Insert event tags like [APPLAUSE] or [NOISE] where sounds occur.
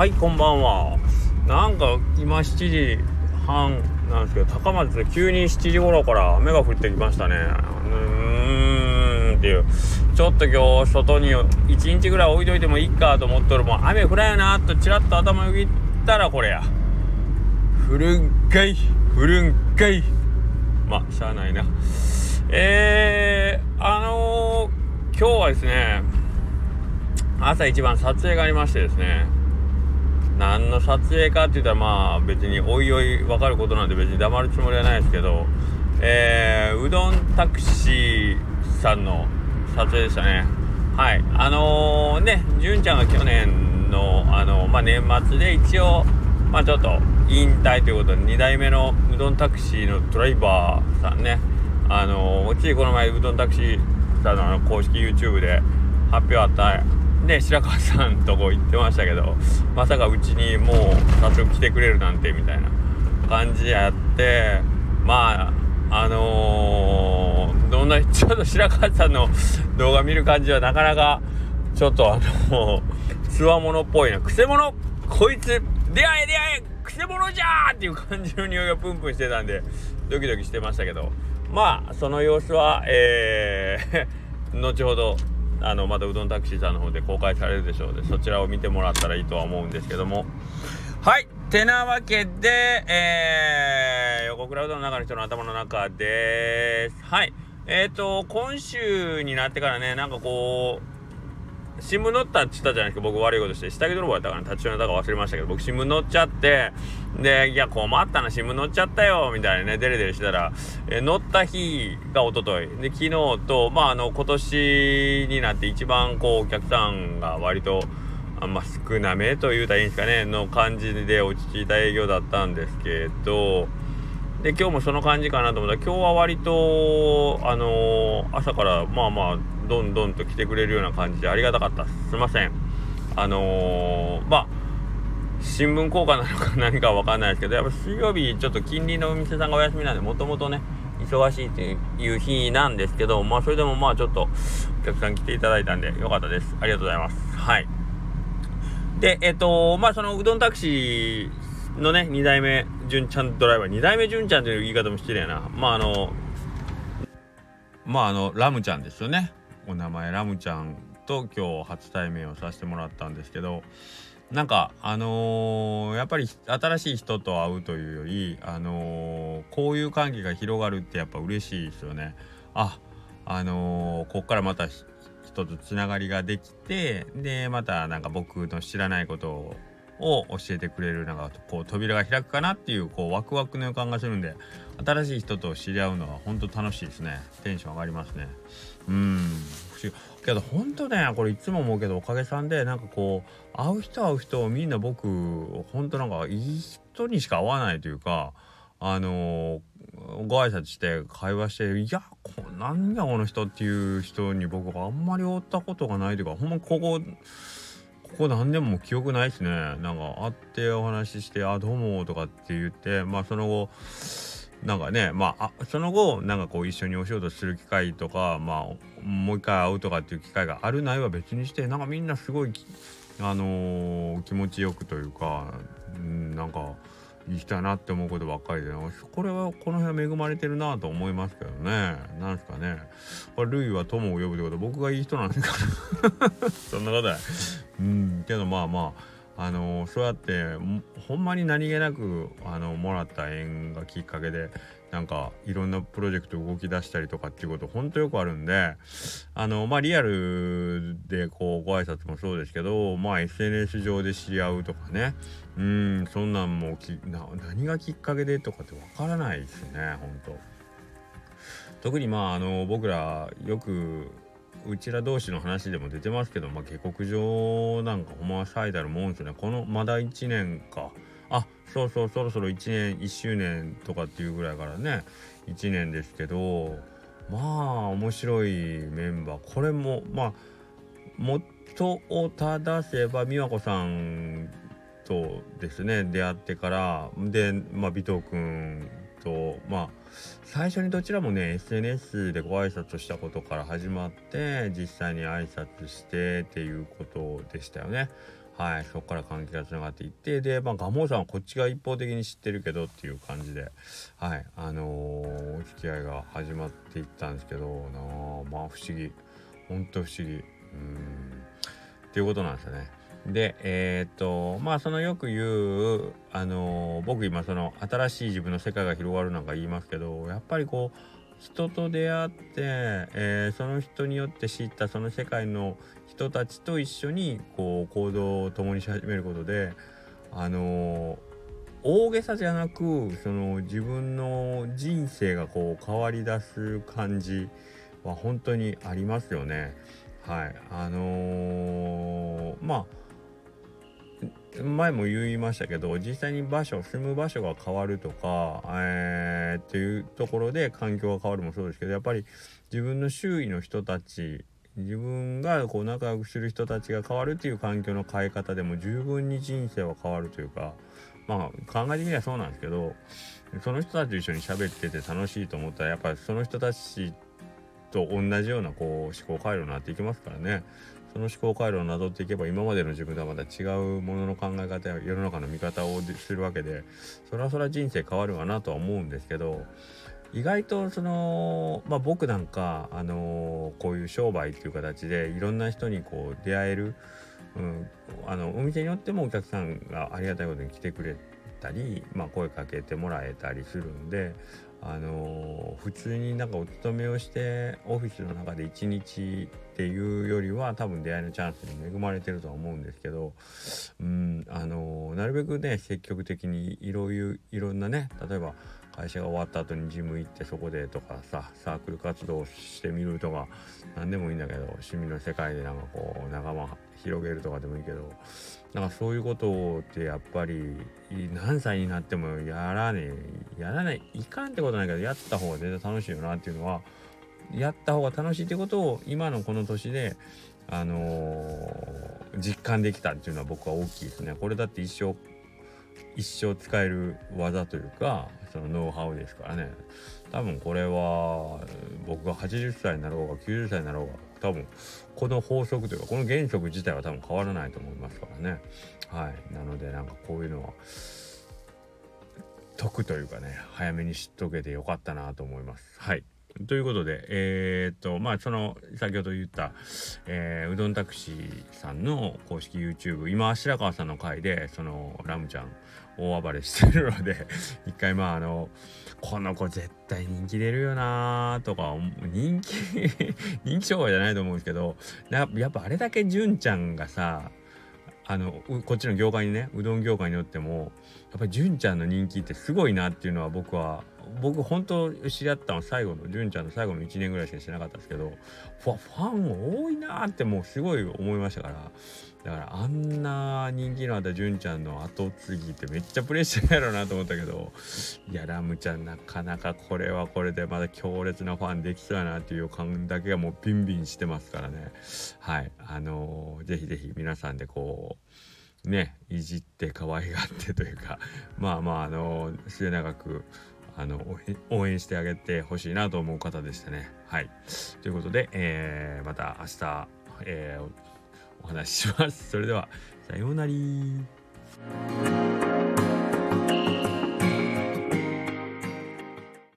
はいこんばんは。なんか今7時半なんですけど高松で急に7時頃から雨が降ってきましたね。うーんっていう。ちょっと今日外に1日ぐらい置いといてもいいかと思っとるもん。雨降らんよなとちらっと頭よぎったらこれや。降るんかい降るんかい。まあしゃあないな。えー、あのー、今日はですね朝一番撮影がありましてですね何の撮影かって言ったらまあ別においおい分かることなんで別に黙るつもりはないですけどえー、うどんタクシーさんの撮影でしたね。はい。あのー、ね純ちゃんが去年のあのまあ、年末で一応まあちょっと引退ということで2代目のうどんタクシーのドライバーさんね。あのー、ついこの前うどんタクシーさんのあの公式 YouTube で発表あったね白川さんとこ行ってましたけどまさかうちにもう早速来てくれるなんてみたいな感じやってまああのー、どんな [LAUGHS] ちょっと白川さんの動画見る感じはなかなかちょっとあのつわものっぽいな。くせ者こいつ出会え出会えくせ者じゃーっていう感じの匂いがプンプンしてたんでドキドキしてましたけど。まあその様子はえー [LAUGHS] 後ほどあのまたうどんタクシーさんの方で公開されるでしょうでそちらを見てもらったらいいとは思うんですけども。はい。てなわけで、えー、横倉うどんの中の人の頭の中です。はい。えっ、ー、と今週になってからねなんかこう新聞載ったって言ったじゃないですか。僕悪いことして下着泥棒やったから立ち寄りだか忘れましたけど。僕新聞載っちゃって。でいや困ったな。新聞載っちゃったよみたいなね。デレデレしてたら、え載った日が一昨日。で昨日とまああの今年になって一番こうお客さんが割とあんま少なめと言うたらいいんですかね。の感じで落ち着いた営業だったんですけど。で今日もその感じかなと思った。ら今日は割とあのー、朝からまあまあどんどんと来てくれるような感じでありがたかったす。いません。あのー、まあ新聞効果なのか [LAUGHS] 何かわかんないですけどやっぱ水曜日ちょっと近隣のお店さんがお休みなんでもともとね忙しいっていう日なんですけどまあそれでもまあちょっとお客さん来ていただいたんでよかったです。ありがとうございます。はい。でえっとまあそのうどんタクシーのね2代目純ちゃんドライバー。2代目純ちゃんという言い方も失礼な。まああのまああのラムちゃんですよね。お名前ラムちゃんと今日初対面をさせてもらったんですけどなんかあのー、やっぱり新しい人と会うというよりあのー、こういう関係が広がるってやっぱ嬉しいですよね。ああのー、こっからまた人とつながりができてでまたなんか僕の知らないことをを教えてくれるなんかこう扉が開くかなっていうこうワクワクの予感がするんで新しい人と知り合うのは本当楽しいですね。テンション上がりますね。うん。けど本当ねこれいつも思うけどおかげさんでなんかこう会う人会う人みんな僕本当なんかいい人にしか会わないというかあのー、ご挨拶して会話していやこ何がこの人っていう人に僕はあんまり会ったことがないというかほんまここここ何年も記憶ないですね。なんか会ってお話しして「あどうも」とかって言ってまあその後なんかねまあその後なんかこう一緒にお仕事する機会とかまあもう一回会うとかっていう機会があるないは別にしてなんかみんなすごいあのー、気持ちよくというか、うん、なんかいい人やなって思うことばっかりでこれはこの辺は恵まれてるなと思いますけどね。なんですかね。これルイは友を呼ぶってこと。僕がいい人なんですか [LAUGHS] そんなことない。うん。けどまあまああのー、そうやってほんまに何気なくあのもらった縁がきっかけでなんかいろんなプロジェクト動き出したりとかっていうことほんとよくあるんであのまあリアルでこうご挨拶もそうですけどまあ SNS 上で知り合うとかね。うんそんなんもきな何がきっかけでとかってわからないですねほんと。特にまああの僕らよくうちら同士の話でも出てますけど、まあ、下克上なんかほんま最大のもんですね。このまだ1年か。そうそうそろそろ1年1周年とかっていうぐらいからね1年ですけどまあ面白いメンバーこれもまあ元を正せば美和子さんとですね出会ってからで、まあ、尾藤君とまあ最初にどちらもね SNS でご挨拶したことから始まって実際に挨拶してっていうことでしたよね。はい、そこから関係がつながっていってで、まあ、蒲生さんはこっちが一方的に知ってるけどっていう感じで、はいあのー、お付き合いが始まっていったんですけどなまあ不思議。ほんと不思議。うん。っていうことなんですよね。でえー、っとまあそのよく言うあのー、僕今その新しい自分の世界が広がるなんか言いますけどやっぱりこう人と出会って、えー、その人によって知ったその世界の人たちと一緒にこう行動を共にし始めることであのー、大げさじゃなくその自分の人生がこう変わりだす感じは本当にありますよね。はいあのー、まあ前も言いましたけど実際に場所住む場所が変わるとか、えー、っていうところで環境が変わるもそうですけどやっぱり自分の周囲の人たち自分がこう仲良くする人たちが変わるっていう環境の変え方でも十分に人生は変わるというかまあ考え的にはそうなんですけどその人たちと一緒に喋ってて楽しいと思ったらやっぱりその人たちと同じようなこう思考回路になっていきますからね。その思考回路をなぞっていけば今までの自分とはまた違うものの考え方や世の中の見方をするわけでそれはそれは人生変わるわなとは思うんですけど意外とその、まあ、僕なんか、あの、こういう商売っていう形でいろんな人にこう出会える、うん、あのお店によってもお客さんがありがたいことに来てくれたり、まあ、声かけてもらえたりするんであの、普通になんかお勤めをしてオフィスの中で一日っていうよりは多分出会いのチャンスに恵まれてるとは思うんですけど、うんあの、なるべくね積極的にいろいろんなね例えば会社が終わった後にジム行ってそこでとかさサークル活動してみるとか何でもいいんだけど趣味の世界でなんかこう仲間広げるとかでもいいけどなんかそういうことってやっぱり何歳になってもやらねえやらないいかんってことないけどやった方が全然楽しいよなっていうのはやった方が楽しいってことを今のこの年であのー、実感できたっていうのは僕は大きいですね。これだって一生一生使える技というかそのノウハウですからね多分これは僕が80歳になろうが90歳になろうが多分この法則というかこの原則自体は多分変わらないと思いますからね。はい。なのでなんかこういうのは得というかね早めに知っとけてよかったなと思います。はい。ということで、えー、っと、まあ、その、先ほど言った、えー、うどんタクシーさんの公式 YouTube、今、白川さんの回で、その、ラムちゃん、大暴れしてるので、[LAUGHS] 一回、まあ、あの、この子絶対人気出るよなとか、人気 [LAUGHS] 人気障害じゃないと思うんですけど、やっぱあれだけ純ちゃんがさ、あのこっちの業界にねうどん業界によってもやっぱり純ちゃんの人気ってすごいなっていうのは僕は僕本当知り合ったの最後の純ちゃんの最後の1年ぐらいしかしてなかったんですけどファン多いなってもうすごい思いましたからだからあんな人気のあった純ちゃんの後継ぎってめっちゃプレッシャーやろうなと思ったけどいやラムちゃんなかなかこれはこれでまだ強烈なファンできそうやなっていう感だけがもうビンビンしてますからね。はい。あのー、ぜひぜひ皆さんでこうねいじって可愛がってというかまあまああの末永くあの応援してあげてほしいなと思う方でしたね。はい。ということで、えー、また明日、えー、お話しします。それでは、さようなら。